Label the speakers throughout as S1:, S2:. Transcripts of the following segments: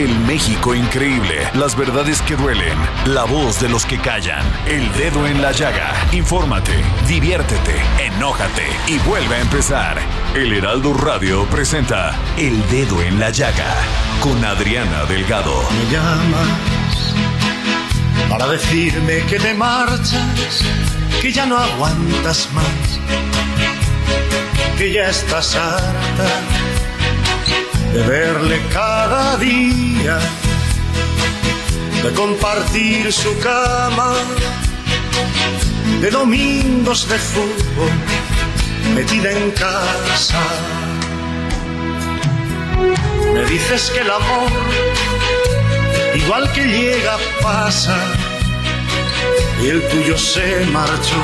S1: El México increíble, las verdades que duelen, la voz de los que callan, el dedo en la llaga. Infórmate, diviértete, enójate y vuelve a empezar. El Heraldo Radio presenta El Dedo en la Llaga con Adriana Delgado.
S2: Me llamas para decirme que te marchas, que ya no aguantas más, que ya estás harta de verle cada día, de compartir su cama, de domingos de fútbol metida en casa. Me dices que el amor, igual que llega, pasa, y el tuyo se marchó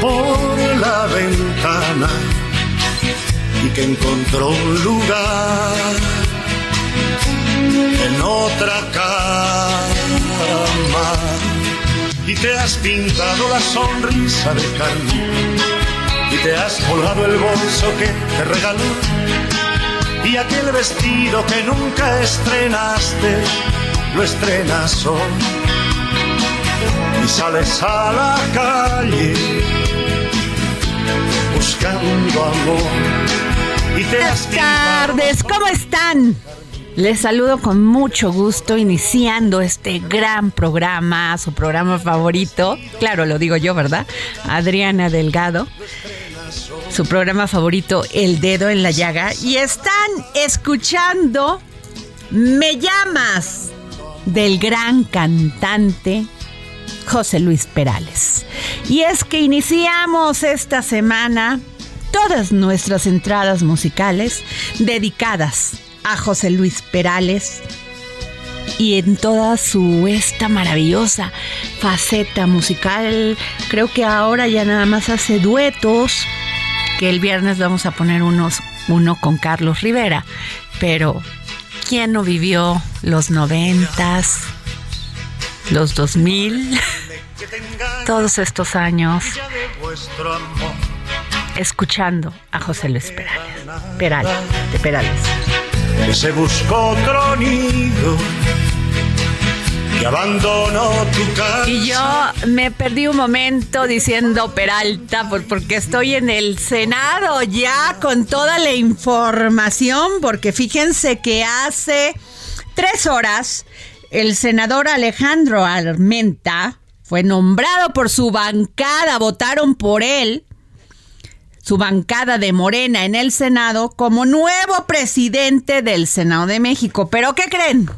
S2: por la ventana y que encontró un lugar en otra cama. Y te has pintado la sonrisa de carne y te has colgado el bolso que te regaló. Y aquel vestido que nunca estrenaste lo estrenas hoy. Y sales a la calle buscando amor. Y te
S3: Buenas tardes, ¿cómo están? Les saludo con mucho gusto iniciando este gran programa, su programa favorito. Claro, lo digo yo, ¿verdad? Adriana Delgado. Su programa favorito, El Dedo en la Llaga. Y están escuchando Me llamas del gran cantante José Luis Perales. Y es que iniciamos esta semana todas nuestras entradas musicales dedicadas a José Luis Perales y en toda su esta maravillosa faceta musical. Creo que ahora ya nada más hace duetos, que el viernes vamos a poner unos, uno con Carlos Rivera, pero ¿quién no vivió los noventas, los dos mil, todos estos años escuchando a José Luis Perales, Perales, de Perales?
S2: Que se buscó otro nido que abandonó tu casa.
S3: Y yo me perdí un momento diciendo Peralta por- porque estoy en el Senado ya con toda la información, porque fíjense que hace tres horas el senador Alejandro Armenta fue nombrado por su bancada, votaron por él su bancada de Morena en el Senado como nuevo presidente del Senado de México. ¿Pero qué creen?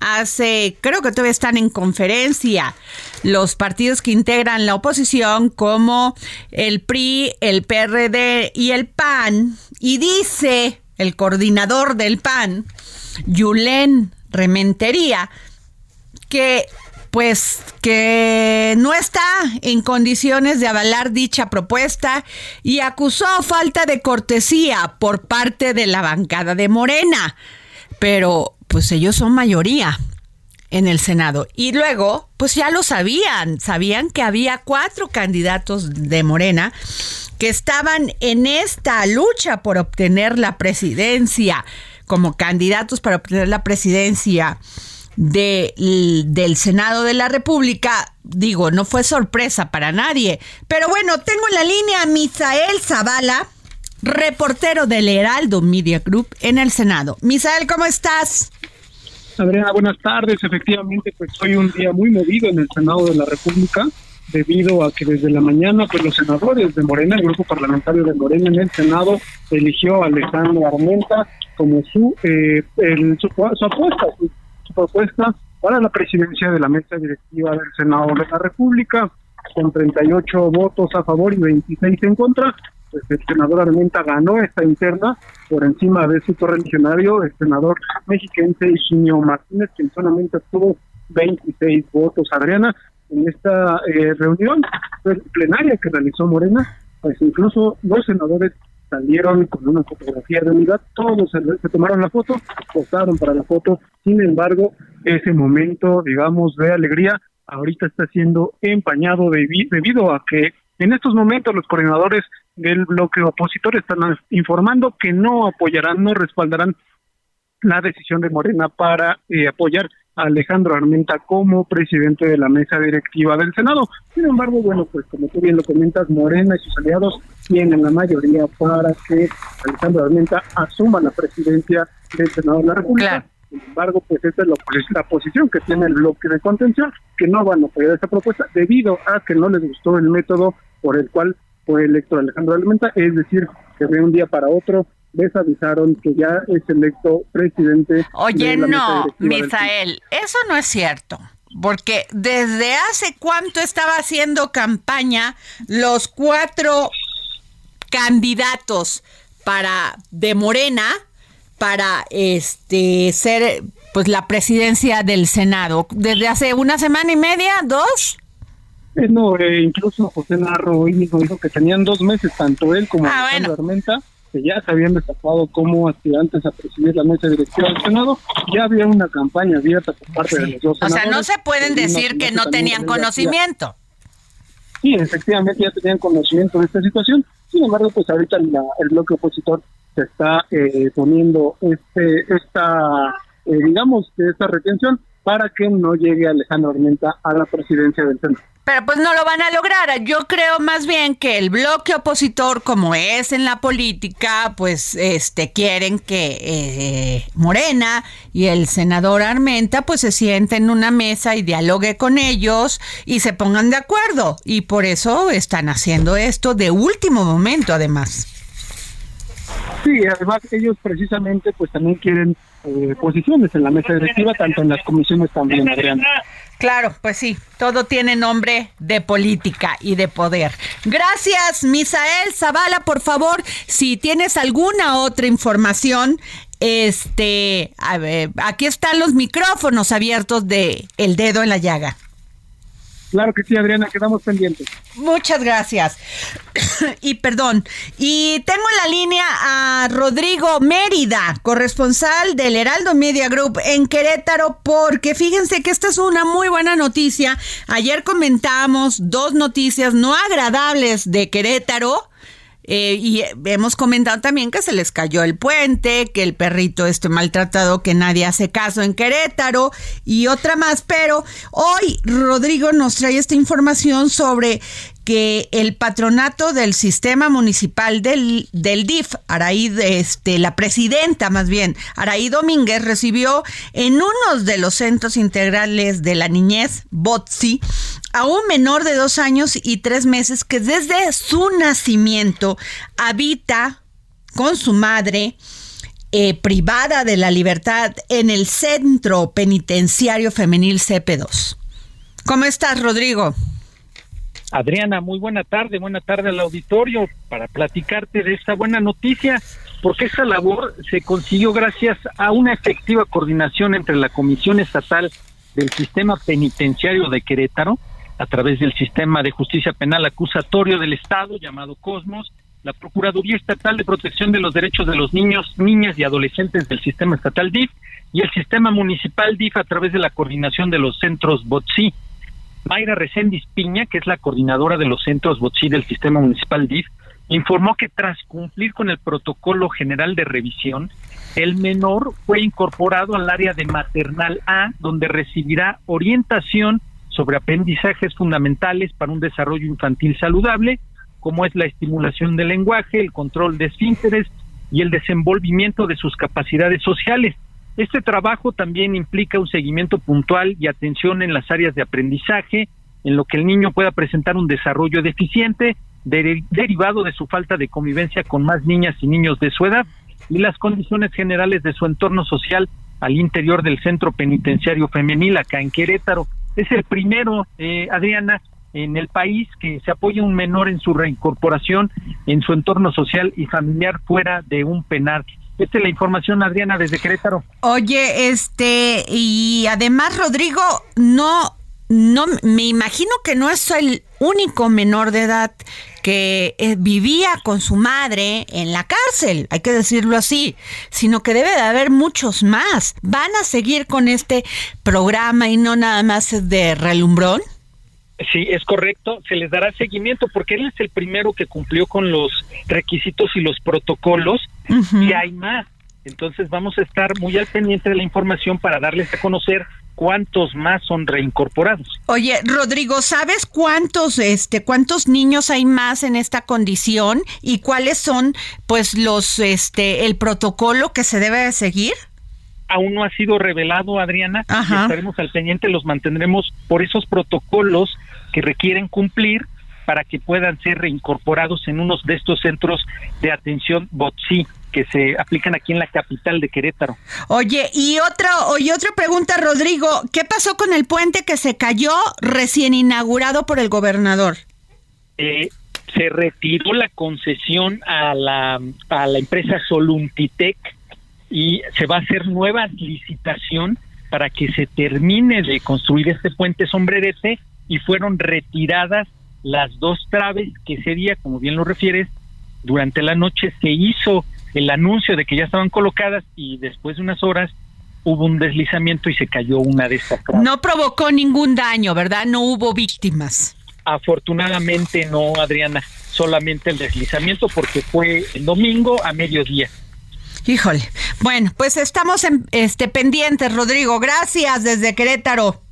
S3: Hace, creo que todavía están en conferencia los partidos que integran la oposición como el PRI, el PRD y el PAN. Y dice el coordinador del PAN, Yulén Rementería, que pues que no está en condiciones de avalar dicha propuesta y acusó falta de cortesía por parte de la bancada de Morena. Pero pues ellos son mayoría en el Senado. Y luego, pues ya lo sabían, sabían que había cuatro candidatos de Morena que estaban en esta lucha por obtener la presidencia, como candidatos para obtener la presidencia del Senado de la República. Digo, no fue sorpresa para nadie. Pero bueno, tengo en la línea a Misael Zavala, reportero del Heraldo Media Group en el Senado. Misael, ¿cómo estás?
S4: Adriana, buenas tardes. Efectivamente, pues hoy un día muy movido en el Senado de la República debido a que desde la mañana pues los senadores de Morena, el grupo parlamentario de Morena en el Senado eligió a Alejandro Armenta como su, eh, su, apuesta, su, propuesta para la presidencia de la mesa directiva del Senado de la República, con 38 votos a favor y 26 en contra. Pues el senador Armenta ganó esta interna por encima de su correligionario, el senador mexiquense Higinio Martínez, que solamente tuvo 26 votos. Adriana, en esta eh, reunión plenaria que realizó Morena, pues incluso los senadores salieron con una fotografía de unidad, todos se, tomaron la foto, postaron para la foto, sin embargo, ese momento, digamos, de alegría, ahorita está siendo empañado debido a que en estos momentos los coordinadores del bloque opositor están informando que no apoyarán, no respaldarán la decisión de Morena para eh, apoyar Alejandro Armenta como presidente de la mesa directiva del Senado. Sin embargo, bueno, pues como tú bien lo comentas, Morena y sus aliados tienen la mayoría para que Alejandro Armenta asuma la presidencia del Senado de la República. Sin embargo, pues esta es la, posición que tiene el bloque de contención, que no van a apoyar esta propuesta debido a que no les gustó el método por el cual fue electo Alejandro Armenta, es decir, que de un día para otro les avisaron que ya es electo presidente.
S3: Oye, no, Misael, eso no es cierto. Porque desde hace cuánto estaba haciendo campaña los cuatro candidatos para de Morena para este ser pues la presidencia del Senado. Desde hace una semana y media, dos.
S4: Eh, no, eh, incluso José Narro dijo que tenían dos meses, tanto él como ah, Alejandro Armenta, que ya se habían destacado como aspirantes a presidir la mesa directiva del Senado, ya había una campaña abierta por parte de los dos
S3: senadores. O sea, no se pueden decir que no tenían conocimiento.
S4: Sí, efectivamente ya tenían conocimiento de esta situación, sin embargo, pues ahorita el bloque opositor se está eh, poniendo este esta, eh, digamos, esta retención para que no llegue Alejandro Armenta a la presidencia del Senado.
S3: Pero pues no lo van a lograr. Yo creo más bien que el bloque opositor, como es en la política, pues este quieren que eh, Morena y el senador Armenta pues se sienten en una mesa y dialogue con ellos y se pongan de acuerdo. Y por eso están haciendo esto de último momento, además.
S4: Sí, además ellos precisamente pues también quieren eh, posiciones en la mesa directiva, tanto en las comisiones también.
S3: Claro, pues sí, todo tiene nombre de política y de poder. Gracias, Misael Zavala, por favor, si tienes alguna otra información, este, aquí están los micrófonos abiertos de El Dedo en la Llaga.
S4: Claro que sí, Adriana, quedamos pendientes.
S3: Muchas gracias. y perdón. Y tengo en la línea a Rodrigo Mérida, corresponsal del Heraldo Media Group en Querétaro, porque fíjense que esta es una muy buena noticia. Ayer comentamos dos noticias no agradables de Querétaro eh, y hemos comentado también que se les cayó el puente, que el perrito esté maltratado, que nadie hace caso en Querétaro y otra más. Pero hoy Rodrigo nos trae esta información sobre que el patronato del sistema municipal del, del DIF, Araí, este, la presidenta más bien, Araí Domínguez, recibió en uno de los centros integrales de la niñez, BOTSI, a un menor de dos años y tres meses que desde su nacimiento habita con su madre eh, privada de la libertad en el Centro Penitenciario Femenil CP2. ¿Cómo estás, Rodrigo?
S5: Adriana, muy buena tarde, buena tarde al auditorio para platicarte de esta buena noticia, porque esta labor se consiguió gracias a una efectiva coordinación entre la Comisión Estatal del Sistema Penitenciario de Querétaro, a través del Sistema de Justicia Penal Acusatorio del Estado, llamado Cosmos, la Procuraduría Estatal de Protección de los Derechos de los Niños, Niñas y Adolescentes del Sistema Estatal DIF y el Sistema Municipal DIF a través de la coordinación de los centros BOTSI Mayra Reséndiz Piña, que es la coordinadora de los centros BOTSI del Sistema Municipal DIF, informó que tras cumplir con el protocolo general de revisión, el menor fue incorporado al área de maternal A, donde recibirá orientación sobre aprendizajes fundamentales para un desarrollo infantil saludable, como es la estimulación del lenguaje, el control de esfínteres y el desenvolvimiento de sus capacidades sociales. Este trabajo también implica un seguimiento puntual y atención en las áreas de aprendizaje, en lo que el niño pueda presentar un desarrollo deficiente derivado de su falta de convivencia con más niñas y niños de su edad y las condiciones generales de su entorno social al interior del centro penitenciario femenil acá en Querétaro. Es el primero, eh, Adriana, en el país que se apoya un menor en su reincorporación en su entorno social y familiar fuera de un penal. Esta es la información, Adriana, desde Querétaro.
S3: Oye, este, y además, Rodrigo, no no me imagino que no es el único menor de edad que eh, vivía con su madre en la cárcel, hay que decirlo así, sino que debe de haber muchos más. ¿Van a seguir con este programa y no nada más de relumbrón?
S5: Sí, es correcto, se les dará seguimiento porque él es el primero que cumplió con los requisitos y los protocolos y hay más. Entonces vamos a estar muy al pendiente de la información para darles a conocer cuántos más son reincorporados.
S3: Oye, Rodrigo, ¿sabes cuántos este cuántos niños hay más en esta condición y cuáles son pues los este el protocolo que se debe de seguir?
S5: Aún no ha sido revelado, Adriana, estaremos al pendiente, los mantendremos por esos protocolos que requieren cumplir para que puedan ser reincorporados en unos de estos centros de atención BOTSI que se aplican aquí en la capital de Querétaro.
S3: Oye, y otra, oye, otra pregunta, Rodrigo, ¿qué pasó con el puente que se cayó recién inaugurado por el gobernador?
S5: Eh, se retiró la concesión a la, a la empresa Soluntitec y se va a hacer nueva licitación para que se termine de construir este puente sombrerete y fueron retiradas las dos traves que sería, como bien lo refieres, durante la noche se hizo el anuncio de que ya estaban colocadas y después de unas horas hubo un deslizamiento y se cayó una de estas.
S3: No provocó ningún daño, ¿verdad? No hubo víctimas.
S5: Afortunadamente no, Adriana, solamente el deslizamiento porque fue el domingo a mediodía.
S3: Híjole. Bueno, pues estamos en, este pendientes, Rodrigo. Gracias desde Querétaro.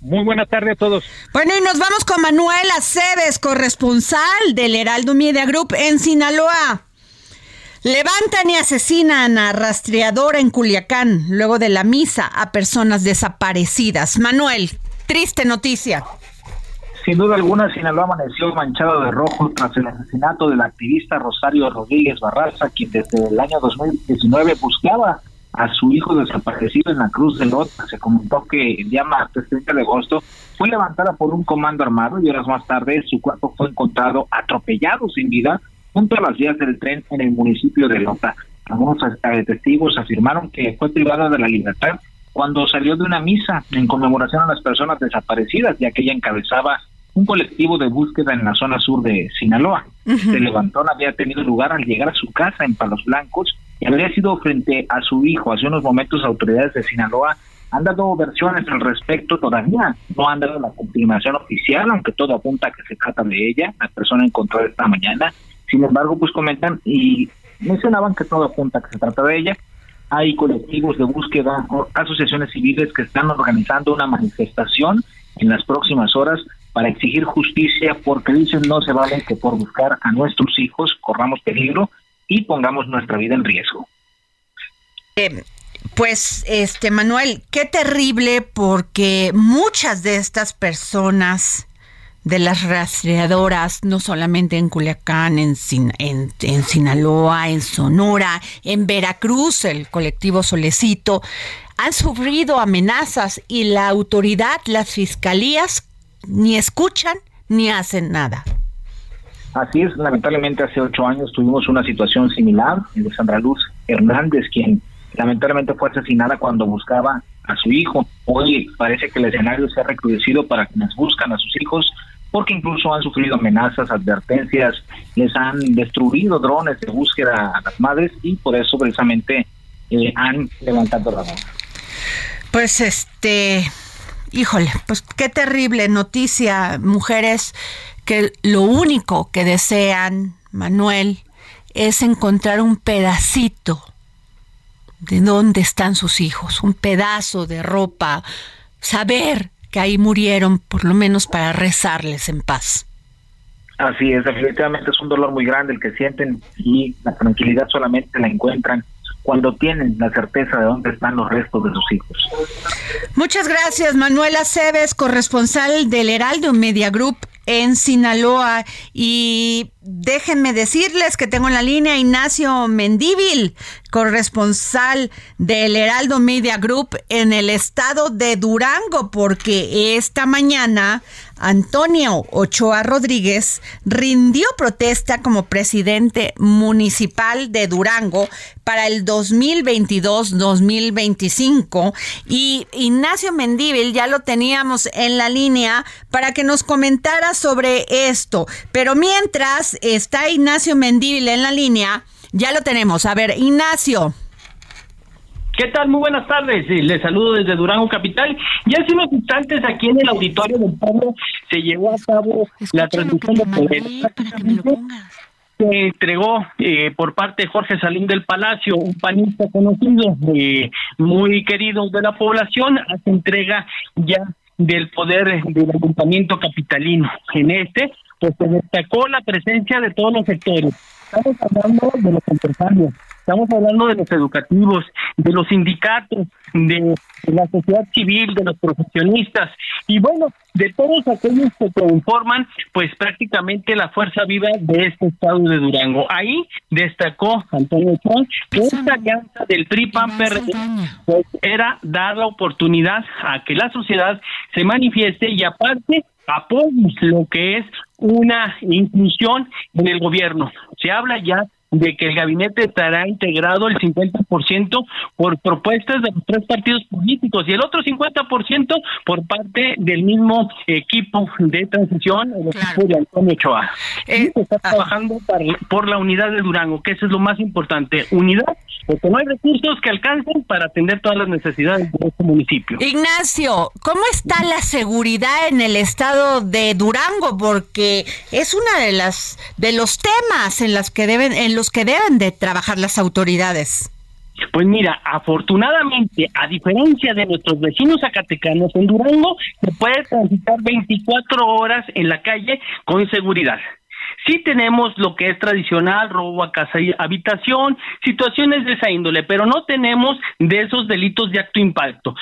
S5: Muy buena tarde a todos.
S3: Bueno, y nos vamos con Manuel Aceves, corresponsal del Heraldo Media Group en Sinaloa. Levantan y asesinan a rastreadora en Culiacán luego de la misa a personas desaparecidas. Manuel, triste noticia.
S6: Sin duda alguna, Sinaloa amaneció manchado de rojo tras el asesinato del activista Rosario Rodríguez Barraza, quien desde el año 2019 buscaba a su hijo desaparecido en la Cruz de Lota. Se comentó que el día martes 30 de agosto fue levantada por un comando armado y horas más tarde su cuerpo fue encontrado atropellado sin vida junto a las vías del tren en el municipio de Lota. Algunos eh, testigos afirmaron que fue privada de la libertad cuando salió de una misa en conmemoración a las personas desaparecidas, ya que ella encabezaba un colectivo de búsqueda en la zona sur de Sinaloa. Se levantó, había tenido lugar al llegar a su casa en Palos Blancos y habría sido frente a su hijo. Hace unos momentos autoridades de Sinaloa han dado versiones al respecto, todavía no han dado la confirmación oficial, aunque todo apunta a que se trata de ella, la persona encontrada esta mañana, sin embargo, pues comentan y mencionaban que todo apunta que se trata de ella. Hay colectivos de búsqueda, asociaciones civiles que están organizando una manifestación en las próximas horas para exigir justicia porque dicen no se vale que por buscar a nuestros hijos corramos peligro y pongamos nuestra vida en riesgo.
S3: Eh, pues, este Manuel, qué terrible porque muchas de estas personas de las rastreadoras, no solamente en Culiacán, en, en, Sinaloa, en Sonora, en Veracruz, el colectivo Solecito, han sufrido amenazas y la autoridad, las fiscalías, ni escuchan ni hacen nada.
S6: Así es, lamentablemente hace ocho años tuvimos una situación similar de Sandra Luz Hernández, quien lamentablemente fue asesinada cuando buscaba a su hijo. Hoy parece que el escenario se ha recrudecido para quienes buscan a sus hijos porque incluso han sufrido amenazas, advertencias, les han destruido drones de búsqueda a las madres y por eso precisamente eh, han levantado la mano.
S3: Pues este, híjole, pues qué terrible noticia, mujeres que lo único que desean Manuel, es encontrar un pedacito de dónde están sus hijos, un pedazo de ropa, saber que ahí murieron, por lo menos para rezarles en paz.
S6: Así es, definitivamente es un dolor muy grande el que sienten y la tranquilidad solamente la encuentran cuando tienen la certeza de dónde están los restos de sus hijos.
S3: Muchas gracias, Manuela Cebes, corresponsal del Heraldo Media Group en Sinaloa. Y déjenme decirles que tengo en la línea Ignacio Mendívil, corresponsal del Heraldo Media Group en el estado de Durango, porque esta mañana Antonio Ochoa Rodríguez rindió protesta como presidente municipal de Durango para el 2022-2025 y Ignacio Mendívil ya lo teníamos en la línea para que nos comentara sobre esto. Pero mientras está Ignacio Mendívil en la línea, ya lo tenemos. A ver, Ignacio.
S5: ¿Qué tal? Muy buenas tardes. Les saludo desde Durango Capital. Y hace unos instantes aquí en el auditorio del pueblo se llevó a cabo la transmisión de poder. Se entregó eh, por parte de Jorge Salín del Palacio, un panista conocido, eh, muy querido de la población, hace entrega ya del poder del ayuntamiento capitalino. En este, pues se destacó la presencia de todos los sectores. Estamos hablando de los empresarios, Estamos hablando de los educativos, de los sindicatos, de, la sociedad civil, de los profesionistas y bueno, de todos aquellos que conforman pues prácticamente la fuerza viva de este estado de Durango. Ahí destacó Antonio Trump que esta alianza del PRI PAN PRD pues, era dar la oportunidad a que la sociedad se manifieste y aparte apoye lo que es una inclusión en el gobierno. Se habla ya de que el gabinete estará integrado el 50% por propuestas de los tres partidos políticos y el otro 50% por parte del mismo equipo de transición, el equipo de Antonio Ochoa. Eh, se está ah. trabajando por la unidad de Durango, que eso es lo más importante, unidad porque no hay recursos que alcancen para atender todas las necesidades de este municipio.
S3: Ignacio, ¿cómo está la seguridad en el estado de Durango? Porque es una de las de los temas en las que deben en los que deben de trabajar las autoridades.
S5: Pues mira, afortunadamente, a diferencia de nuestros vecinos zacatecanos, en Durango se puede transitar 24 horas en la calle con seguridad. Sí tenemos lo que es tradicional, robo a casa y habitación, situaciones de esa índole, pero no tenemos de esos delitos de acto impacto.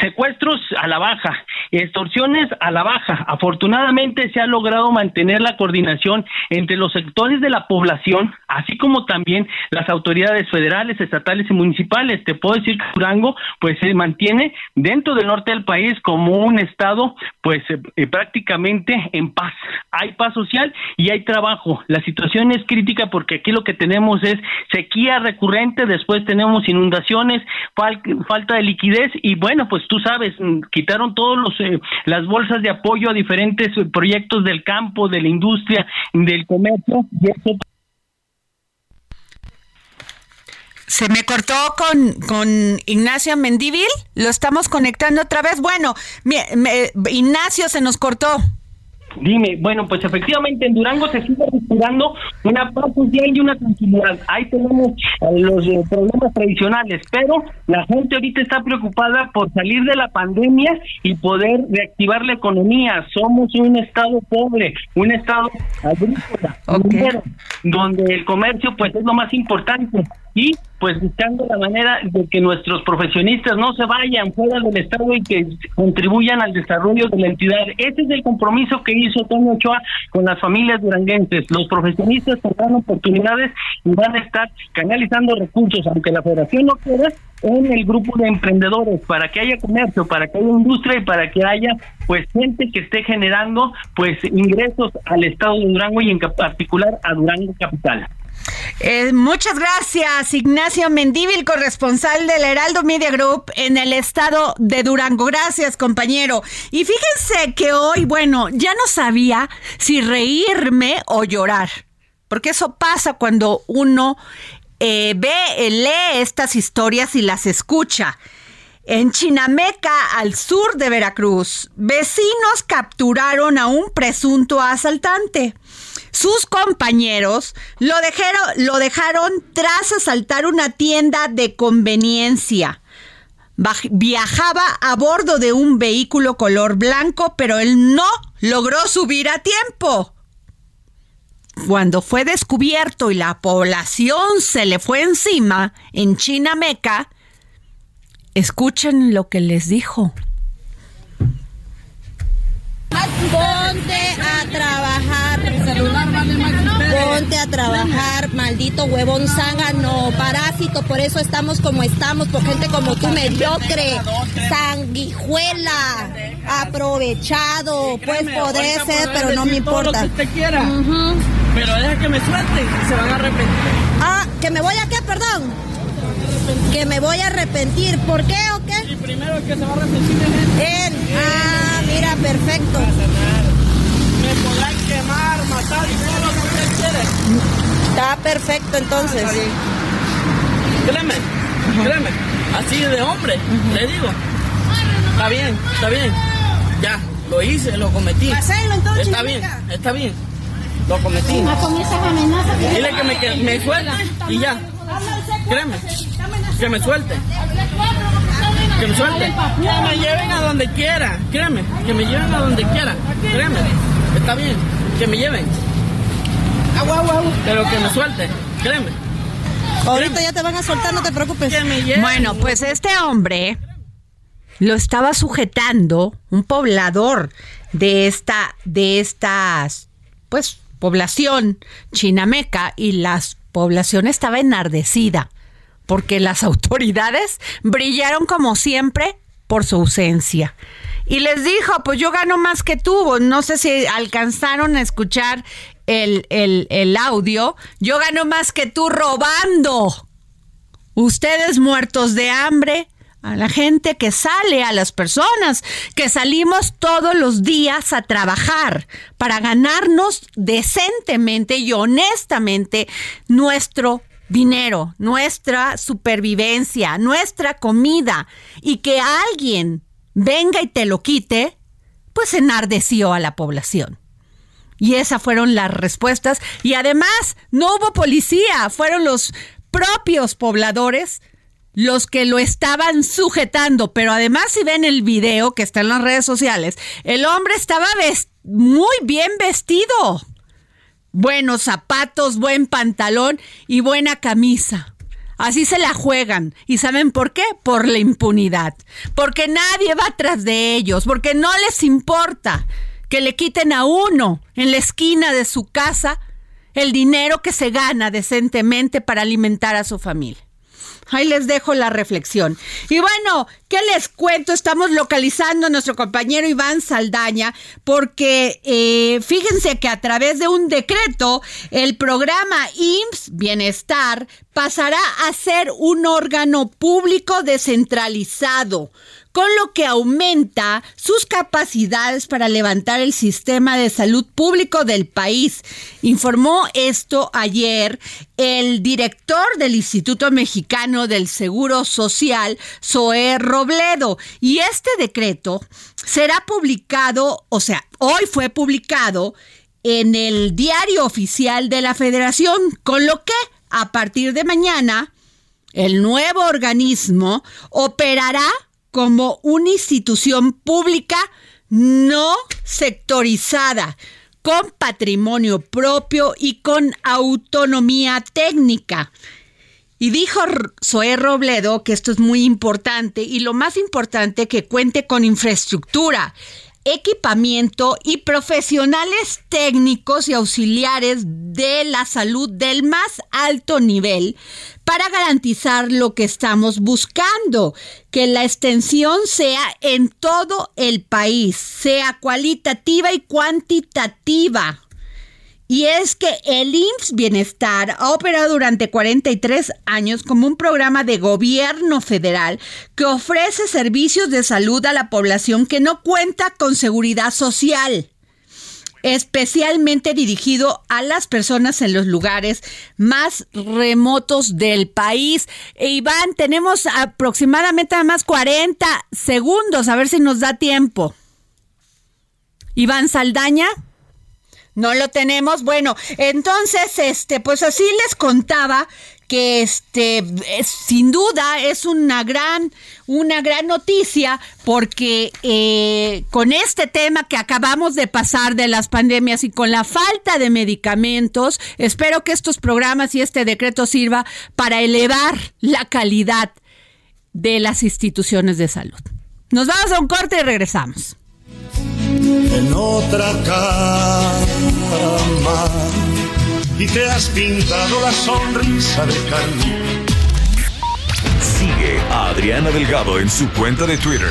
S5: Secuestros a la baja, extorsiones a la baja. Afortunadamente se ha logrado mantener la coordinación entre los sectores de la población, así como también las autoridades federales, estatales y municipales. Te puedo decir que Durango pues se mantiene dentro del norte del país como un estado pues eh, prácticamente en paz. Hay paz social y hay trabajo la situación es crítica porque aquí lo que tenemos es sequía recurrente, después tenemos inundaciones, falta de liquidez y bueno, pues tú sabes, mm, quitaron todos los eh, las bolsas de apoyo a diferentes eh, proyectos del campo, de la industria, del comercio
S3: se me cortó con, con Ignacio Mendívil. Lo estamos conectando otra vez. Bueno, Ignacio se nos cortó.
S5: Dime, bueno, pues efectivamente en Durango se sigue respirando una paz social y una tranquilidad. Ahí tenemos eh, los eh, problemas tradicionales, pero la gente ahorita está preocupada por salir de la pandemia y poder reactivar la economía. Somos un estado pobre, un estado agrícola, donde el comercio pues es lo más importante y pues buscando la manera de que nuestros profesionistas no se vayan fuera del Estado y que contribuyan al desarrollo de la entidad. Ese es el compromiso que hizo Toño Ochoa con las familias duranguenses. Los profesionistas tendrán oportunidades y van a estar canalizando recursos, aunque la federación no quiera, en el grupo de emprendedores para que haya comercio, para que haya industria y para que haya pues gente que esté generando pues ingresos al estado de Durango y en particular a Durango capital.
S3: Eh, muchas gracias, Ignacio Mendívil, corresponsal del Heraldo Media Group en el estado de Durango. Gracias, compañero. Y fíjense que hoy, bueno, ya no sabía si reírme o llorar, porque eso pasa cuando uno eh, ve, lee estas historias y las escucha. En Chinameca, al sur de Veracruz, vecinos capturaron a un presunto asaltante. Sus compañeros lo dejaron, lo dejaron tras asaltar una tienda de conveniencia. Viajaba a bordo de un vehículo color blanco, pero él no logró subir a tiempo. Cuando fue descubierto y la población se le fue encima en Chinameca, escuchen lo que les dijo.
S7: Ponte a trabajar, maldito huevón zángano, parásito. Por eso estamos como estamos, por gente como tú, mediocre, sanguijuela, aprovechado. Pues podré ser, pero no me importa.
S8: Pero deja que me suelte y se van a arrepentir.
S7: Ah, ¿que me voy a qué, perdón? Que me voy a arrepentir. ¿Por qué o qué?
S8: Y primero que se va a arrepentir él.
S7: Él. Ah, mira, perfecto.
S8: Me podrán quemar, matar y todo lo que usted quiere.
S7: Está perfecto entonces.
S8: Bien. Créeme, créeme. Así de hombre, le digo. Está bien, está bien. Ya, lo hice, lo cometí.
S7: entonces,
S8: Está bien, está bien. Lo cometí. Dile que me, que me y ya. Créeme. Que me suelte. Que me suelte. Que me lleven a donde quiera. Créeme. Que me lleven a donde quiera. Créeme. Está bien. Que me lleven. Pero que me suelte. Créeme.
S7: Ahorita ya te van a soltar, no te preocupes.
S8: Que me lleven.
S3: Bueno, pues este hombre lo estaba sujetando un poblador de esta, de estas, pues, población chinameca y la población estaba enardecida porque las autoridades brillaron como siempre por su ausencia. Y les dijo, pues yo gano más que tú. No sé si alcanzaron a escuchar el, el, audio. Yo gano más que tú robando. Ustedes muertos de hambre, a la gente que sale, a las personas que salimos todos los días a trabajar para ganarnos decentemente y honestamente nuestro dinero, nuestra supervivencia, nuestra comida y que alguien venga y te lo quite, pues enardeció a la población. Y esas fueron las respuestas. Y además, no hubo policía, fueron los propios pobladores los que lo estaban sujetando, pero además si ven el video que está en las redes sociales, el hombre estaba muy bien vestido. Buenos zapatos, buen pantalón y buena camisa. Así se la juegan. ¿Y saben por qué? Por la impunidad. Porque nadie va atrás de ellos, porque no les importa que le quiten a uno en la esquina de su casa el dinero que se gana decentemente para alimentar a su familia. Ahí les dejo la reflexión. Y bueno, ¿qué les cuento? Estamos localizando a nuestro compañero Iván Saldaña porque eh, fíjense que a través de un decreto el programa IMSS Bienestar pasará a ser un órgano público descentralizado con lo que aumenta sus capacidades para levantar el sistema de salud público del país. Informó esto ayer el director del Instituto Mexicano del Seguro Social, Zoé Robledo, y este decreto será publicado, o sea, hoy fue publicado en el diario oficial de la federación, con lo que a partir de mañana el nuevo organismo operará como una institución pública no sectorizada, con patrimonio propio y con autonomía técnica. Y dijo Zoé Robledo que esto es muy importante y lo más importante que cuente con infraestructura, equipamiento y profesionales técnicos y auxiliares de la salud del más alto nivel para garantizar lo que estamos buscando, que la extensión sea en todo el país, sea cualitativa y cuantitativa. Y es que el IMSS Bienestar ha operado durante 43 años como un programa de gobierno federal que ofrece servicios de salud a la población que no cuenta con seguridad social especialmente dirigido a las personas en los lugares más remotos del país. E Iván, tenemos aproximadamente más 40 segundos, a ver si nos da tiempo. Iván Saldaña. No lo tenemos. Bueno, entonces, este, pues así les contaba que este sin duda es una gran una gran noticia porque eh, con este tema que acabamos de pasar de las pandemias y con la falta de medicamentos espero que estos programas y este decreto sirva para elevar la calidad de las instituciones de salud nos vamos a un corte y regresamos
S2: en otra cama y te has pintado la sonrisa de carne.
S1: Sigue a Adriana Delgado en su cuenta de Twitter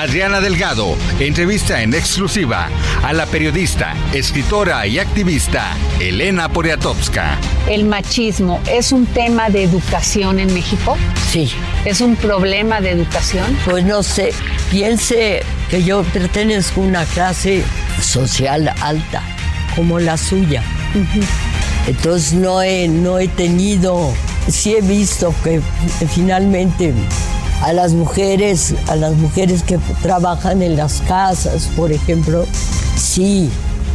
S9: Adriana Delgado entrevista en exclusiva a la periodista, escritora y activista Elena Poniatowska.
S3: ¿El machismo es un tema de educación en México?
S10: Sí.
S3: ¿Es un problema de educación?
S10: Pues no sé, piense que yo pertenezco a una clase social alta, como la suya. Entonces no he, no he tenido, sí he visto que finalmente a las mujeres, a las mujeres que trabajan en las casas, por ejemplo, sí,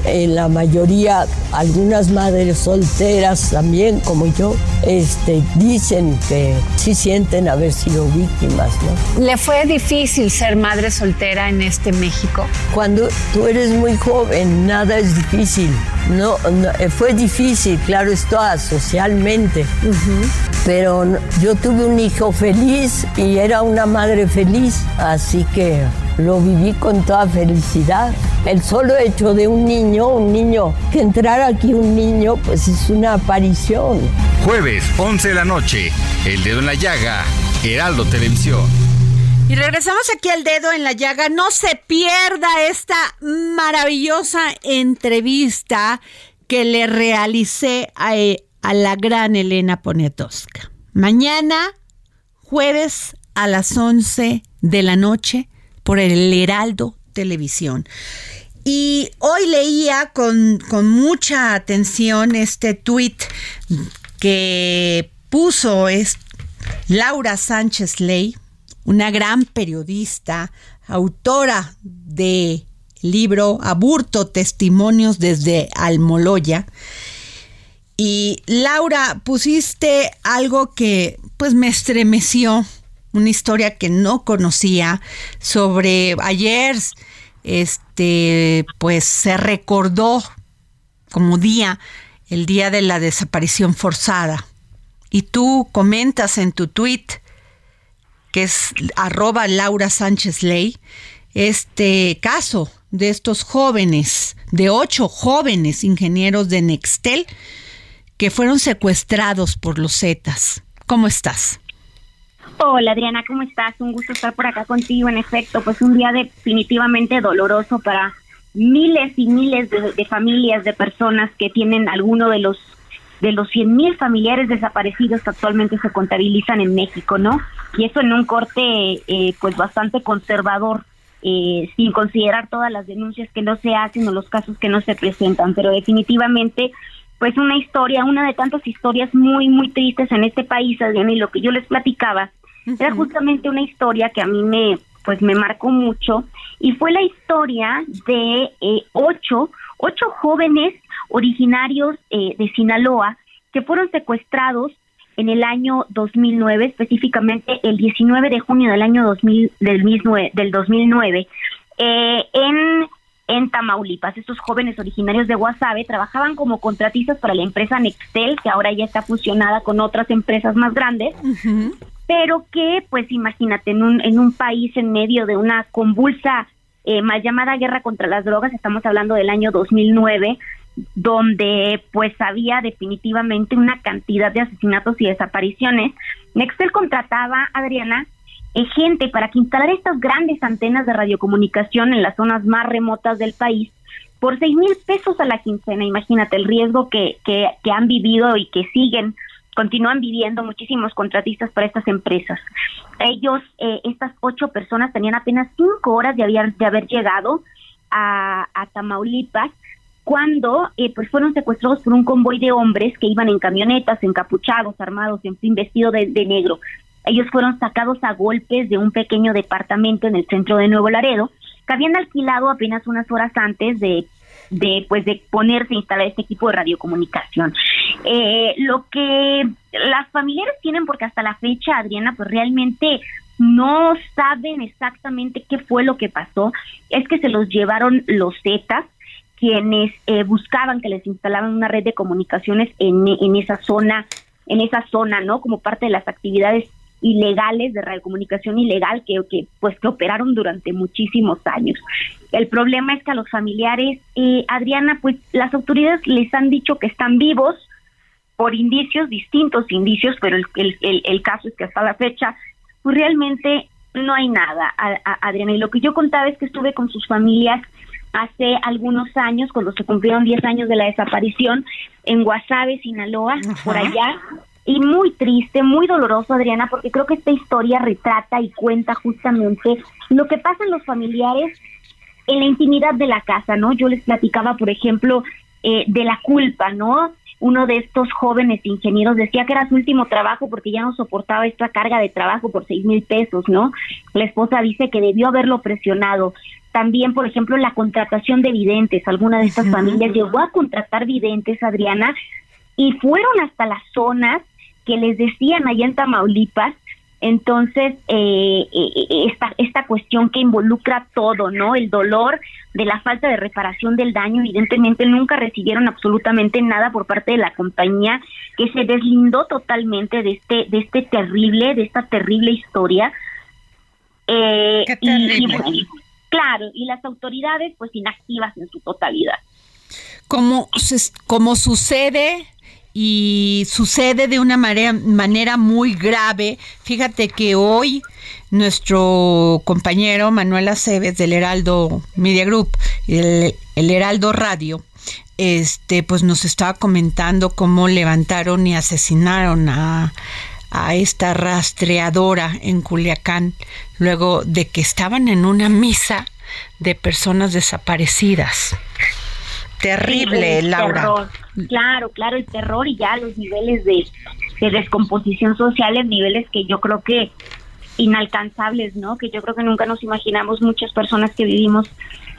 S10: en la mayoría, algunas madres solteras también, como yo, este, dicen que sí sienten haber sido víctimas, ¿no?
S3: ¿Le fue difícil ser madre soltera en este México?
S10: Cuando tú eres muy joven, nada es difícil. No, no, eh, fue difícil, claro está, socialmente. Pero no- yo tuve un hijo feliz y era una madre feliz, así que lo viví con toda felicidad. El solo hecho de un niño, un niño, que entrara aquí un niño, pues es una aparición.
S9: Jueves, 11 de la noche, El Dedo en la Llaga, Heraldo Televisión.
S3: Y regresamos aquí al dedo en la llaga. No se pierda esta maravillosa entrevista que le realicé a, a la gran Elena Poniatowska. Mañana, jueves a las 11 de la noche, por el Heraldo Televisión. Y hoy leía con, con mucha atención este tuit que puso es Laura Sánchez Ley, una gran periodista, autora de libro Aburto Testimonios desde Almoloya. Y Laura, pusiste algo que pues me estremeció, una historia que no conocía sobre ayer este pues se recordó como día el día de la desaparición forzada. Y tú comentas en tu tweet que es arroba Laura Sánchez Ley, este caso de estos jóvenes, de ocho jóvenes ingenieros de Nextel que fueron secuestrados por los Zetas. ¿Cómo estás?
S11: Hola Adriana, ¿cómo estás? Un gusto estar por acá contigo. En efecto, pues un día definitivamente doloroso para miles y miles de, familias, de personas que tienen alguno de los de los 100 mil familiares desaparecidos que actualmente se contabilizan en México, ¿no? Y eso en un corte eh, pues bastante conservador, eh, sin considerar todas las denuncias que no se hacen o los casos que no se presentan, pero definitivamente pues una historia, una de tantas historias muy, muy tristes en este país, Adriana, y lo que yo les platicaba era justamente una historia que a mí me, pues me marcó mucho, y fue la historia de eh, ocho, ocho jóvenes originarios eh, de Sinaloa que fueron secuestrados en el año 2009, específicamente el 19 de junio del año 2000, del mismo del 2009, eh, en en Tamaulipas. Estos jóvenes originarios de Guasave trabajaban como contratistas para la empresa Nextel, que ahora ya está fusionada con otras empresas más grandes, pero que, pues imagínate, en un, en un país en medio de una convulsa eh, mal llamada guerra contra las drogas, estamos hablando del año 2009, donde pues había definitivamente una cantidad de asesinatos y desapariciones. Nextel contrataba, Adriana, gente para que instalar estas grandes antenas de radiocomunicación en las zonas más remotas del país por seis mil pesos a la quincena. Imagínate el riesgo que, que, han vivido y que siguen, continúan viviendo muchísimos contratistas para estas empresas. Ellos, eh, estas ocho personas, tenían apenas cinco horas de haber, de haber llegado a, Tamaulipas cuando eh, pues fueron secuestrados por un convoy de hombres que iban en camionetas, encapuchados, armados, en fin, vestido de negro. Ellos fueron sacados a golpes de un pequeño departamento en el centro de Nuevo Laredo, que habían alquilado apenas unas horas antes de de pues de ponerse a instalar este equipo de radiocomunicación. Eh, lo que las familiares tienen, porque hasta la fecha, Adriana, pues realmente no saben exactamente qué fue lo que pasó, es que se los llevaron los Zetas, quienes eh, buscaban que les instalaran una red de comunicaciones en, en esa zona, en esa zona, ¿no? Como parte de las actividades ilegales de radiocomunicación ilegal que, que pues que operaron durante muchísimos años. El problema es que a los familiares, eh, Adriana, pues las autoridades les han dicho que están vivos por indicios, distintos indicios, pero el, el, el, caso es que hasta la fecha, pues realmente no hay nada, Adriana. Y lo que yo contaba es que estuve con sus familias hace algunos años, cuando se cumplieron 10 años de la desaparición, en Guasave, Sinaloa, por allá, y muy triste, muy doloroso, Adriana, porque creo que esta historia retrata y cuenta justamente lo que pasa en los familiares en la intimidad de la casa, ¿no? Yo les platicaba, por ejemplo, eh, de la culpa, ¿no? Uno de estos jóvenes ingenieros decía que era su último trabajo porque ya no soportaba esta carga de trabajo por seis mil pesos, ¿no? La esposa dice que debió haberlo presionado. También, por ejemplo, la contratación de videntes. Alguna de estas familias llegó a contratar videntes, Adriana, y fueron hasta las zonas que les decían allá en Tamaulipas. Entonces, eh, eh, esta, esta cuestión que involucra todo, ¿no? El dolor de la falta de reparación del daño, evidentemente nunca recibieron absolutamente nada por parte de la compañía que se deslindó totalmente de este, de este terrible, de esta terrible historia. Eh, y, claro, y las autoridades pues inactivas en su totalidad.
S3: Como, como sucede y sucede de una manera, muy grave. Fíjate que hoy nuestro compañero Manuel Aceves del Heraldo Media Group, el, el Heraldo Radio, este, pues nos estaba comentando cómo levantaron y asesinaron a, a esta rastreadora en Culiacán, luego de que estaban en una misa de personas desaparecidas. Terrible, Laura.
S11: Claro, claro, el terror y ya los niveles de, descomposición social, niveles que yo creo que inalcanzables, ¿no? Que yo creo que nunca nos imaginamos muchas personas que vivimos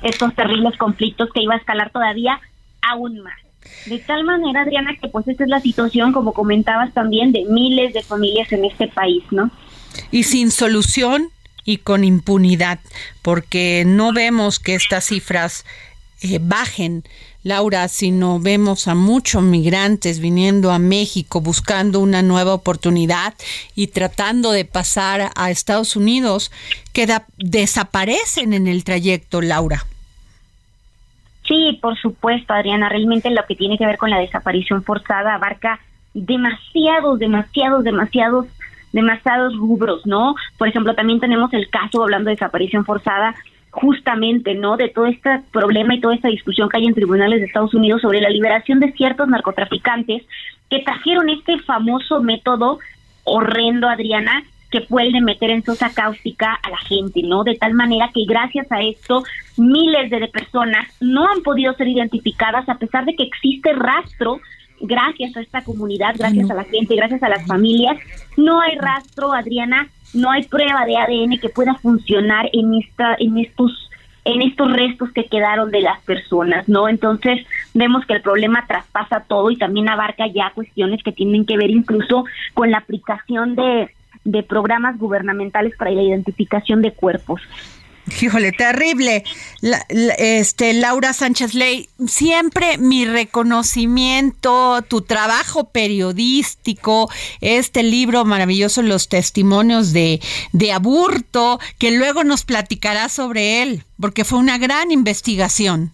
S11: estos terribles conflictos que iba a escalar todavía aún más. De tal manera, Adriana, que pues esta es la situación, como comentabas también, de miles de familias en este país, ¿no?
S3: Y sin solución y con impunidad, porque no vemos que estas cifras eh, bajen Laura, si no vemos a muchos migrantes viniendo a México buscando una nueva oportunidad y tratando de pasar a Estados Unidos, que desaparecen en el trayecto, Laura.
S11: Sí, por supuesto, Adriana. Realmente lo que tiene que ver con la desaparición forzada abarca demasiados, demasiados, demasiados demasiados rubros, ¿no? Por ejemplo, también tenemos el caso, hablando de desaparición forzada, justamente, ¿no? De todo este problema y toda esta discusión que hay en tribunales de Estados Unidos sobre la liberación de ciertos narcotraficantes que trajeron este famoso método horrendo, Adriana, que puede meter en sosa cáustica a la gente, ¿no? De tal manera que gracias a esto miles de personas no han podido ser identificadas a pesar de que existe rastro gracias a esta comunidad, gracias a la gente, gracias a las familias, no hay rastro, Adriana, no hay prueba de ADN que pueda funcionar en esta en estos en estos restos que quedaron de las personas, ¿no? Entonces, vemos que el problema traspasa todo y también abarca ya cuestiones que tienen que ver incluso con la aplicación de de programas gubernamentales para la identificación de cuerpos.
S3: Híjole, terrible. este, Laura Sánchez Ley, siempre mi reconocimiento, tu trabajo periodístico, este libro maravilloso, Los testimonios de, de Aburto, que luego nos platicará sobre él, porque fue una gran investigación.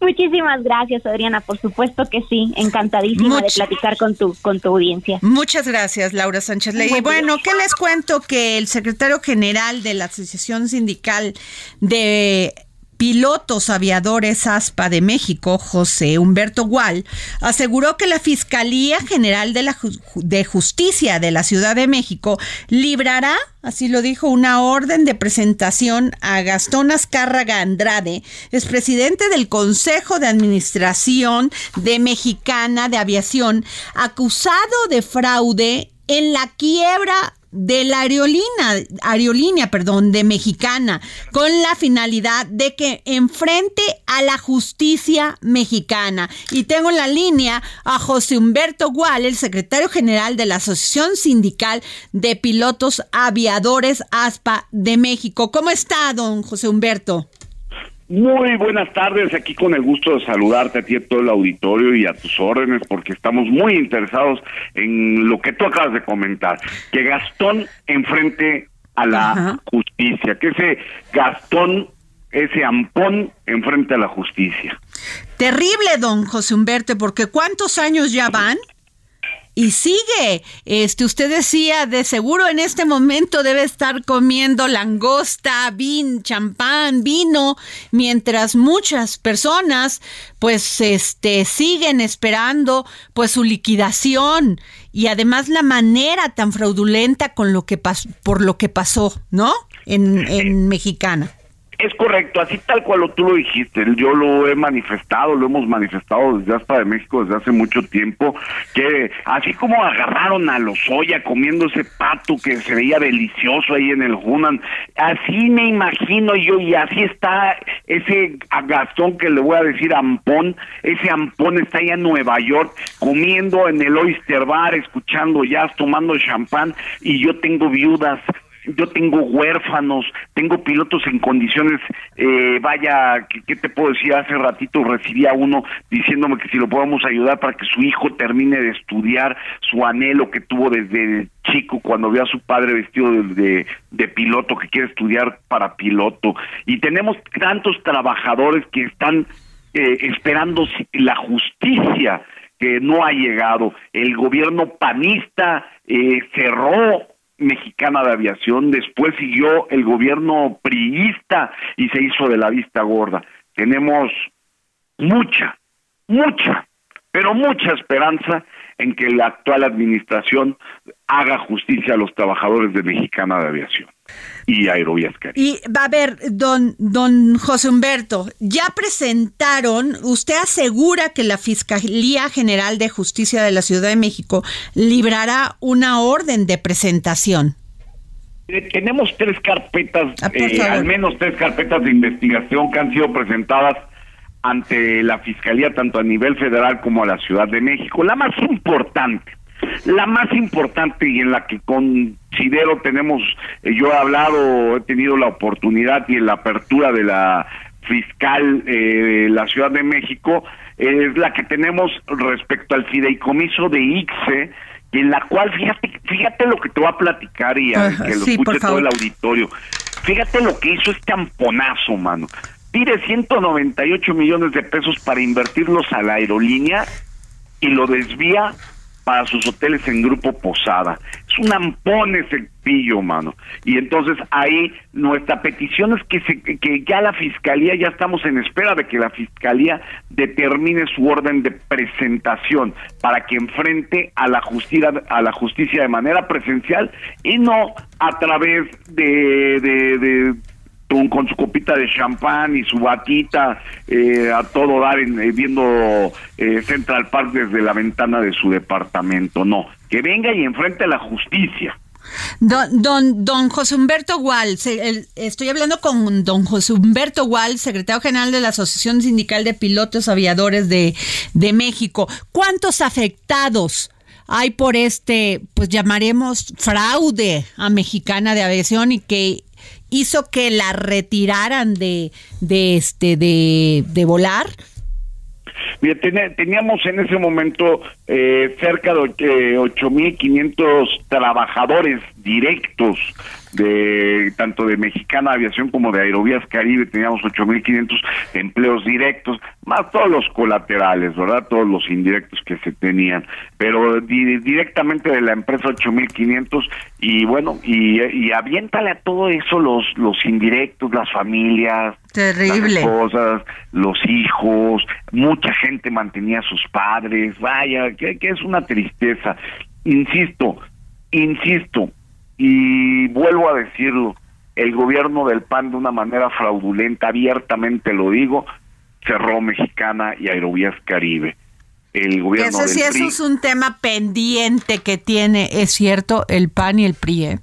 S11: Muchísimas gracias, Adriana. Por supuesto que sí, encantadísima de platicar con tu con tu audiencia.
S3: Muchas gracias, Laura Sánchez Ley. Y bueno, ¿qué les cuento? Que el secretario general de la Asociación Sindical de pilotos aviadores ASPA de México, José Humberto Gual, aseguró que la Fiscalía General de, la de Justicia de la Ciudad de México librará, así lo dijo, una orden de presentación a Gastón Azcárraga Andrade, expresidente del Consejo de Administración de Mexicana de Aviación, acusado de fraude en la quiebra de la aerolínea, aerolínea, perdón, de Mexicana, con la finalidad de que enfrente a la justicia mexicana. Y tengo en la línea a José Humberto Gual, el secretario general de la Asociación Sindical de Pilotos Aviadores ASPA de México. ¿Cómo está, don José Humberto?
S12: Muy buenas tardes, aquí con el gusto de saludarte a ti, a todo el auditorio y a tus órdenes, porque estamos muy interesados en lo que tú acabas de comentar, que Gastón enfrente a la justicia, que ese Gastón, ese ampón enfrente a la justicia.
S3: Terrible, don José Humberto, porque ¿cuántos años ya van? Y sigue. Este, usted decía, de seguro en este momento debe estar comiendo langosta, vin, champán, vino, mientras muchas personas pues este siguen esperando pues su liquidación y además la manera tan fraudulenta con lo que pasó, por lo que pasó, ¿no? En, en Mexicana.
S12: Es correcto, así tal cual tú lo dijiste, yo lo he manifestado, lo hemos manifestado desde hasta de México desde hace mucho tiempo, que así como agarraron a los Oya comiendo ese pato que se veía delicioso ahí en el Hunan, así me imagino yo y así está ese Gastón que le voy a decir Ampón, ese Ampón está allá en Nueva York comiendo en el Oyster Bar, escuchando jazz, tomando champán y yo tengo viudas yo tengo huérfanos, tengo pilotos en condiciones, eh, vaya, ¿qué, te puedo decir? Hace ratito recibí a uno diciéndome que si lo podemos ayudar para que su hijo termine de estudiar su anhelo que tuvo desde chico cuando vio a su padre vestido de, piloto, que quiere estudiar para piloto. Y tenemos tantos trabajadores que están eh, esperando la justicia que no ha llegado. El gobierno panista eh, cerró Mexicana de Aviación, después siguió el gobierno priista y se hizo de la vista gorda. Tenemos mucha, mucha, pero mucha esperanza en que la actual administración haga justicia a los trabajadores de Mexicana de Aviación y Aerovías
S3: Y va a ver, don, don José Humberto, ya presentaron, usted asegura que la Fiscalía General de Justicia de la Ciudad de México librará una orden de presentación.
S12: Eh, tenemos tres carpetas, ah, eh, al menos tres carpetas de investigación que han sido presentadas ante la Fiscalía, tanto a nivel federal como a la Ciudad de México. La más importante, la más importante y en la que considero tenemos, eh, yo he hablado, he tenido la oportunidad y en la apertura de la fiscal eh, de la Ciudad de México, es la que tenemos respecto al fideicomiso de ICSE, en la cual, fíjate, fíjate lo que te voy a platicar y a, que lo escuche todo el auditorio. Fíjate lo que hizo este amponazo, mano pide 198 millones de pesos para invertirlos a la aerolínea y lo desvía para sus hoteles en Grupo Posada. un ampón ese pillo, mano. Y entonces ahí nuestra petición es que, se, que ya la fiscalía, ya estamos en espera de que la fiscalía determine su orden de presentación para que enfrente a la justicia, a la justicia de manera presencial y no a través de, de con, su copita de champán y su batita eh, a todo dar eh, viendo eh, Central Park desde la ventana de su departamento. No, que venga y enfrente a la justicia.
S3: Don, don, don José Humberto Gual, estoy hablando con don José Humberto Gual, secretario general de la Asociación Sindical de Pilotos Aviadores de, de México. ¿Cuántos afectados hay por este, pues llamaremos fraude a Mexicana de Aviación y que hizo que la retiraran de, de este de, de volar?
S12: Mira, teníamos en ese momento eh, cerca de eh, 8.500 trabajadores directos de tanto de Mexicana Aviación como de Aerovías Caribe, teníamos 8.500 empleos directos, más todos los colaterales, ¿verdad? Todos los indirectos que se tenían, pero directamente de la empresa 8.500 y bueno, y, y aviéntale a todo eso los, los indirectos, las familias,
S3: Terrible.
S12: las esposas, los hijos, mucha gente mantenía a sus padres, vaya, que, que es una tristeza. Insisto, insisto, y vuelvo a decirlo, el gobierno del PAN de una manera fraudulenta, abiertamente lo digo, cerró Mexicana y Aerovías Caribe. El gobierno
S3: Eso sí, eso es un tema pendiente que tiene, es cierto, el PAN y el PRI. ¿eh?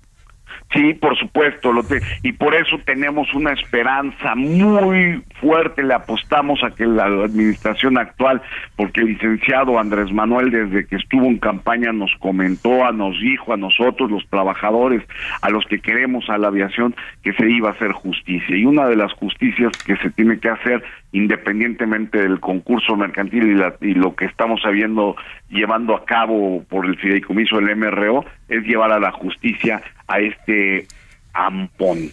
S12: Sí, por supuesto, lo y por eso tenemos una esperanza muy fuerte, le apostamos a que la administración actual, porque el licenciado Andrés Manuel desde que estuvo en campaña nos comentó, a nos dijo a nosotros los trabajadores, a los que queremos a la aviación, que se iba a hacer justicia. Y una de las justicias que se tiene que hacer independientemente del concurso mercantil y, y lo que estamos sabiendo llevando a cabo por el fideicomiso del MRO es llevar a la justicia a este ampón.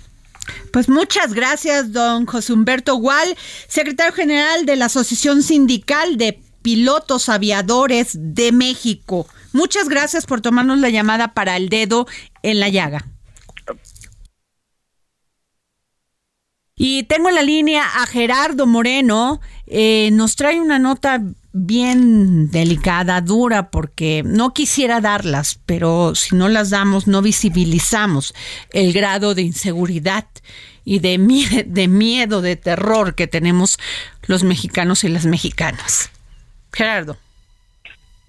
S3: Pues muchas gracias, don José Humberto Gual, secretario general de la Asociación Sindical de Pilotos Aviadores de México. Muchas gracias por tomarnos la llamada para el dedo en la llaga. Y tengo en la línea a Gerardo Moreno. Eh, nos trae una nota bien delicada, dura, porque no quisiera darlas, pero si no las damos, no visibilizamos el grado de inseguridad y de, miedo, de terror que tenemos los mexicanos y las mexicanas. Gerardo.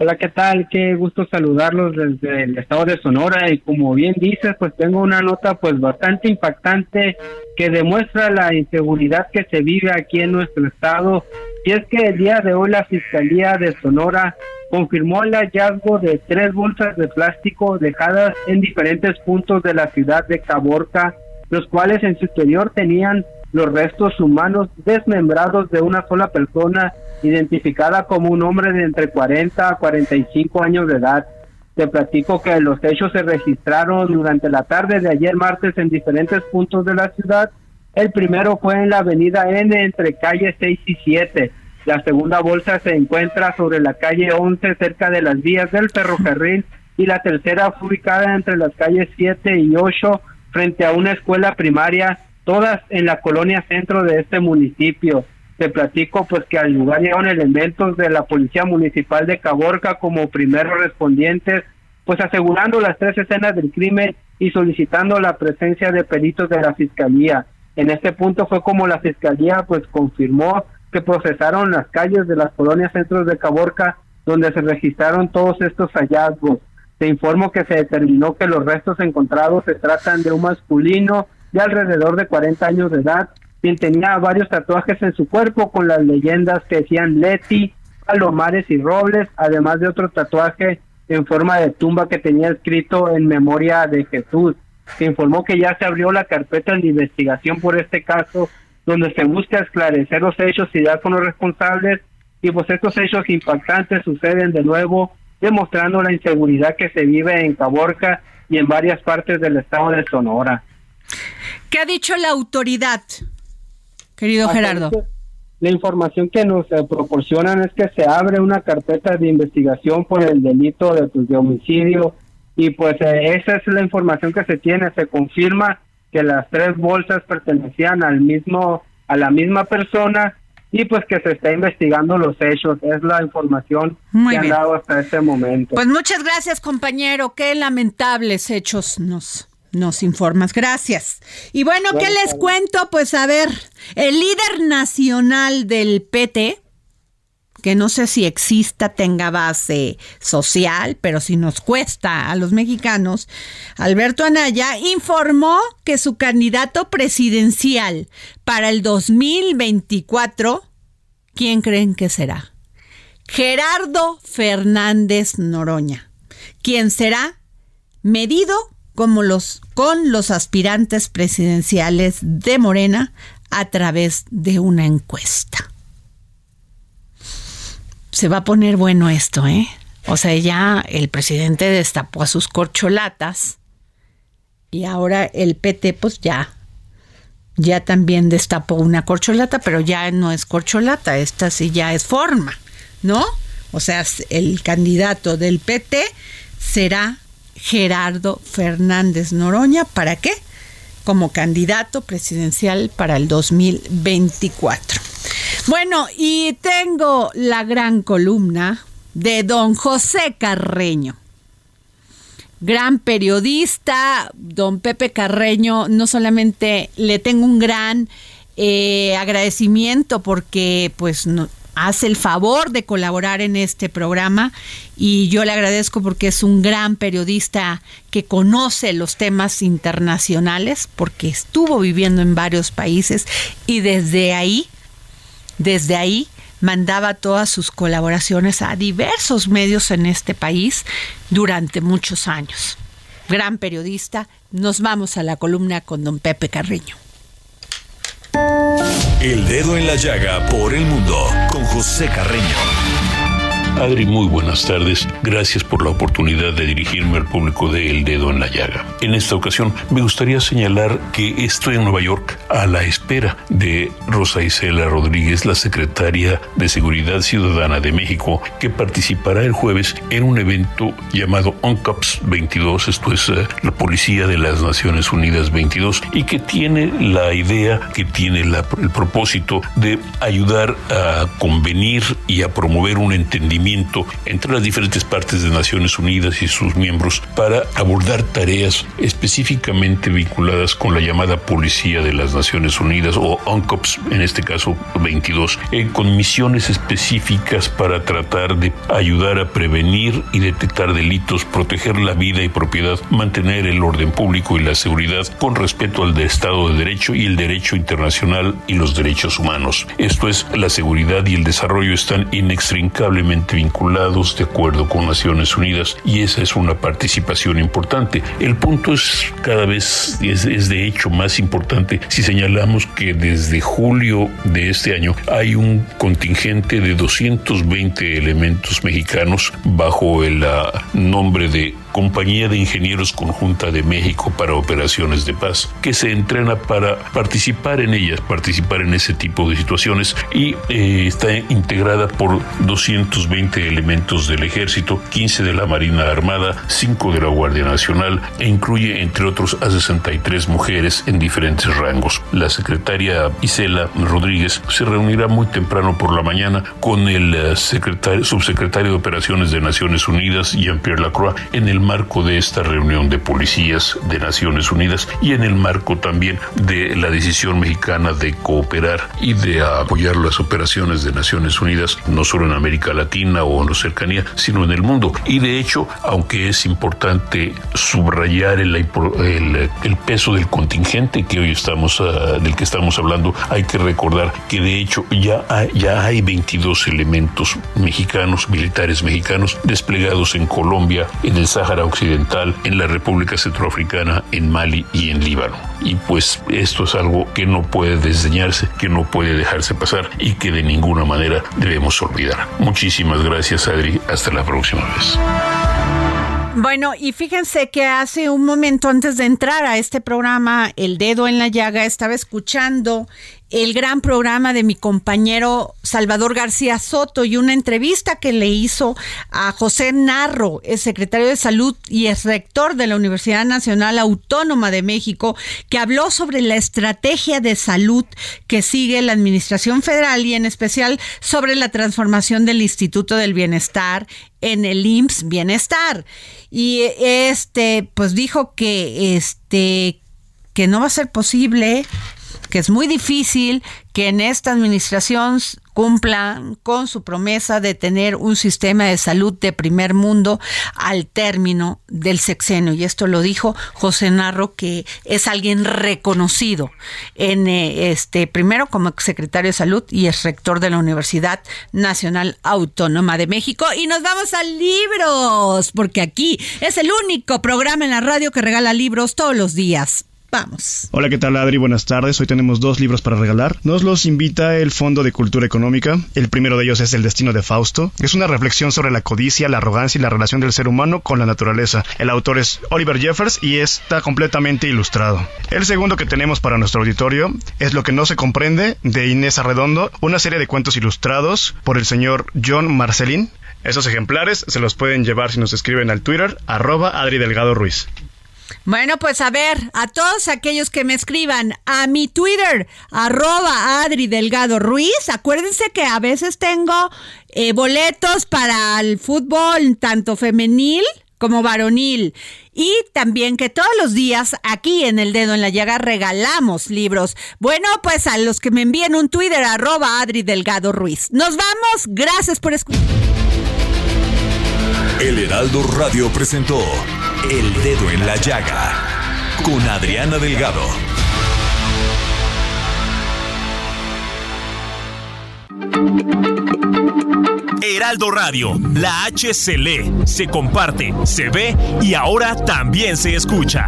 S13: Hola, ¿qué tal? Qué gusto saludarlos desde el estado de Sonora y como bien dices, pues tengo una nota pues bastante impactante que demuestra la inseguridad que se vive aquí en nuestro estado. Y es que el día de hoy la Fiscalía de Sonora confirmó el hallazgo de tres bolsas de plástico dejadas en diferentes puntos de la ciudad de Caborca, los cuales en su interior tenían los restos humanos desmembrados de una sola persona identificada como un hombre de entre 40 a 45 años de edad. Te platico que los hechos se registraron durante la tarde de ayer martes en diferentes puntos de la ciudad. El primero fue en la avenida N entre calle 6 y 7. La segunda bolsa se encuentra sobre la calle 11 cerca de las vías del ferrocarril y la tercera fue ubicada entre las calles 7 y 8 frente a una escuela primaria todas en la colonia centro de este municipio. Te platico pues que al lugar llegaron elementos de la Policía Municipal de Caborca como primeros respondientes, pues asegurando las tres escenas del crimen y solicitando la presencia de peritos de la Fiscalía. En este punto fue como la Fiscalía pues confirmó que procesaron las calles de las colonias centros de Caborca donde se registraron todos estos hallazgos. Se informó que se determinó que los restos encontrados se tratan de un masculino de alrededor de 40 años de edad, quien tenía varios tatuajes en su cuerpo con las leyendas que decían Leti, Palomares y Robles, además de otro tatuaje en forma de tumba que tenía escrito en memoria de Jesús. Se informó que ya se abrió la carpeta de investigación por este caso, donde se busca esclarecer los hechos y dar con los responsables, y pues estos hechos impactantes suceden de nuevo, demostrando la inseguridad que se vive en Caborca y en varias partes del estado de Sonora.
S3: ¿Qué ha dicho la autoridad, querido Gerardo?
S13: La información que nos eh, proporcionan es que se abre una carpeta de investigación por el delito de, pues, de homicidio y pues eh, esa es la información que se tiene, se confirma que las tres bolsas pertenecían al mismo a la misma persona y pues que se está investigando los hechos. Es la información que han dado hasta este momento.
S3: Pues muchas gracias, compañero. Qué lamentables hechos nos nos informas. Gracias. Y bueno, ¿qué les cuento? Pues a ver, el líder nacional del PT, que no sé si exista, tenga base social, pero si nos cuesta a los mexicanos, Alberto Anaya informó que su candidato presidencial para el 2024, ¿quién creen que será? Gerardo Fernández Noroña, quien será medido como los, con los aspirantes presidenciales de Morena a través de una encuesta. Se va a poner bueno esto, ¿eh? O sea, ya el presidente destapó a sus corcholatas y ahora el PT pues ya ya también destapó una corcholata, pero ya no es corcholata, esta sí ya es forma, ¿no? O sea, el candidato del PT será Gerardo Fernández Noroña. ¿Para qué? Como candidato presidencial para el 2024. Bueno, y tengo la gran columna de don José Carreño. Gran periodista, don Pepe Carreño, no solamente le tengo un gran eh, agradecimiento porque pues no, hace el favor de colaborar en este programa y yo le agradezco porque es un gran periodista que conoce los temas internacionales porque estuvo viviendo en varios países y desde ahí, desde ahí mandaba todas sus colaboraciones a diversos medios en este país durante muchos años. Gran periodista, nos vamos a la columna con don Pepe Carreño.
S1: El dedo en la llaga por el mundo con José Carreño.
S14: Adri, muy buenas tardes. Gracias por la oportunidad de dirigirme al público de El Dedo en la Llaga. En esta ocasión me gustaría señalar que estoy en Nueva York a la espera de Rosa Isela Rodríguez, la secretaria de Seguridad Ciudadana de México, que participará el jueves en un evento llamado ONCAPS 22, esto es eh, la Policía de las Naciones Unidas 22, y que tiene la idea, que tiene el propósito de ayudar a convenir y a promover un entendimiento entre las diferentes partes de Naciones Unidas y sus miembros para abordar tareas específicamente vinculadas con la llamada Policía de las Naciones Unidas o UNCOPS, en este caso 22, eh, con misiones específicas para tratar de ayudar a prevenir y detectar delitos, proteger la vida y propiedad, mantener el orden público y la seguridad con respeto al de Estado de Derecho y el derecho internacional y los derechos humanos. Esto es, la seguridad y el desarrollo están inextricablemente vinculados de acuerdo con Naciones Unidas y esa es una participación importante. El punto es cada vez, es, de hecho más importante si señalamos que desde julio de este año hay un contingente de 220 elementos mexicanos bajo el uh, nombre de Compañía de Ingenieros Conjunta de México para Operaciones de Paz, que se entrena para participar en ellas, participar en ese tipo de situaciones y eh, está integrada por 220 elementos del Ejército, 15 de la Marina Armada, 5 de la Guardia Nacional e incluye, entre otros, a 63 mujeres en diferentes rangos. La secretaria Isela Rodríguez se reunirá muy temprano por la mañana con el eh, secretario, subsecretario de Operaciones de Naciones Unidas, Jean-Pierre Lacroix, en el marco de esta reunión de policías de Naciones Unidas y en el marco también de la decisión mexicana de cooperar y de apoyar las operaciones de Naciones Unidas, no solo en América Latina o en la cercanía, sino en el mundo. Y de hecho, aunque es importante subrayar el, peso del contingente que hoy estamos, ah, del que estamos hablando, hay que recordar que de hecho ya hay, ya hay 22 elementos mexicanos, militares mexicanos, desplegados en Colombia, en el Sahara Occidental, en la República Centroafricana, en Mali y en Líbano. Y pues esto es algo que no puede desdeñarse, que no puede dejarse pasar y que de ninguna manera debemos olvidar. Muchísimas gracias Adri, hasta la próxima vez.
S3: Bueno, y fíjense que hace un momento antes de entrar a este programa, El Dedo en la Llaga, estaba escuchando el gran programa de mi compañero Salvador García Soto y una entrevista que le hizo a José Narro, el secretario de Salud y es rector de la Universidad Nacional Autónoma de México, que habló sobre la estrategia de salud que sigue la Administración Federal y en especial sobre la transformación del Instituto del Bienestar en el IMSS Bienestar. Y este, pues dijo que este que no va a ser posible que es muy difícil que en esta administración cumplan con su promesa de tener un sistema de salud de primer mundo al término del sexenio. Y esto lo dijo José Narro, que es alguien reconocido en eh, este primero como secretario de salud y es rector de la Universidad Nacional Autónoma de México. Y nos vamos a libros, porque aquí es el único programa en la radio que regala libros todos los días. Vamos.
S15: Hola, ¿qué tal Adri? Buenas tardes. Hoy tenemos dos libros para regalar. Nos los invita el Fondo de Cultura Económica. El primero de ellos es El Destino de Fausto. Es una reflexión sobre la codicia, la arrogancia y la relación del ser humano con la naturaleza. El autor es Oliver Jeffers y está completamente ilustrado. El segundo que tenemos para nuestro auditorio es Lo que no se comprende de Inés Arredondo, una serie de cuentos ilustrados por el señor John Marcelín. Esos ejemplares se los pueden llevar si nos escriben al Twitter, arroba Adri Delgado Ruiz.
S3: Bueno, pues a ver, a todos aquellos que me escriban a mi Twitter, arroba Adri Delgado Ruiz, acuérdense que a veces tengo eh, boletos para el fútbol, tanto femenil como varonil. Y también que todos los días aquí en El Dedo en la Llaga regalamos libros. Bueno, pues a los que me envíen un Twitter, arroba Adri Delgado Ruiz. Nos vamos, gracias por escuchar.
S1: El Heraldo Radio presentó el dedo en la llaga con Adriana Delgado.
S16: Heraldo Radio, la H se lee, se comparte, se ve y ahora también se escucha.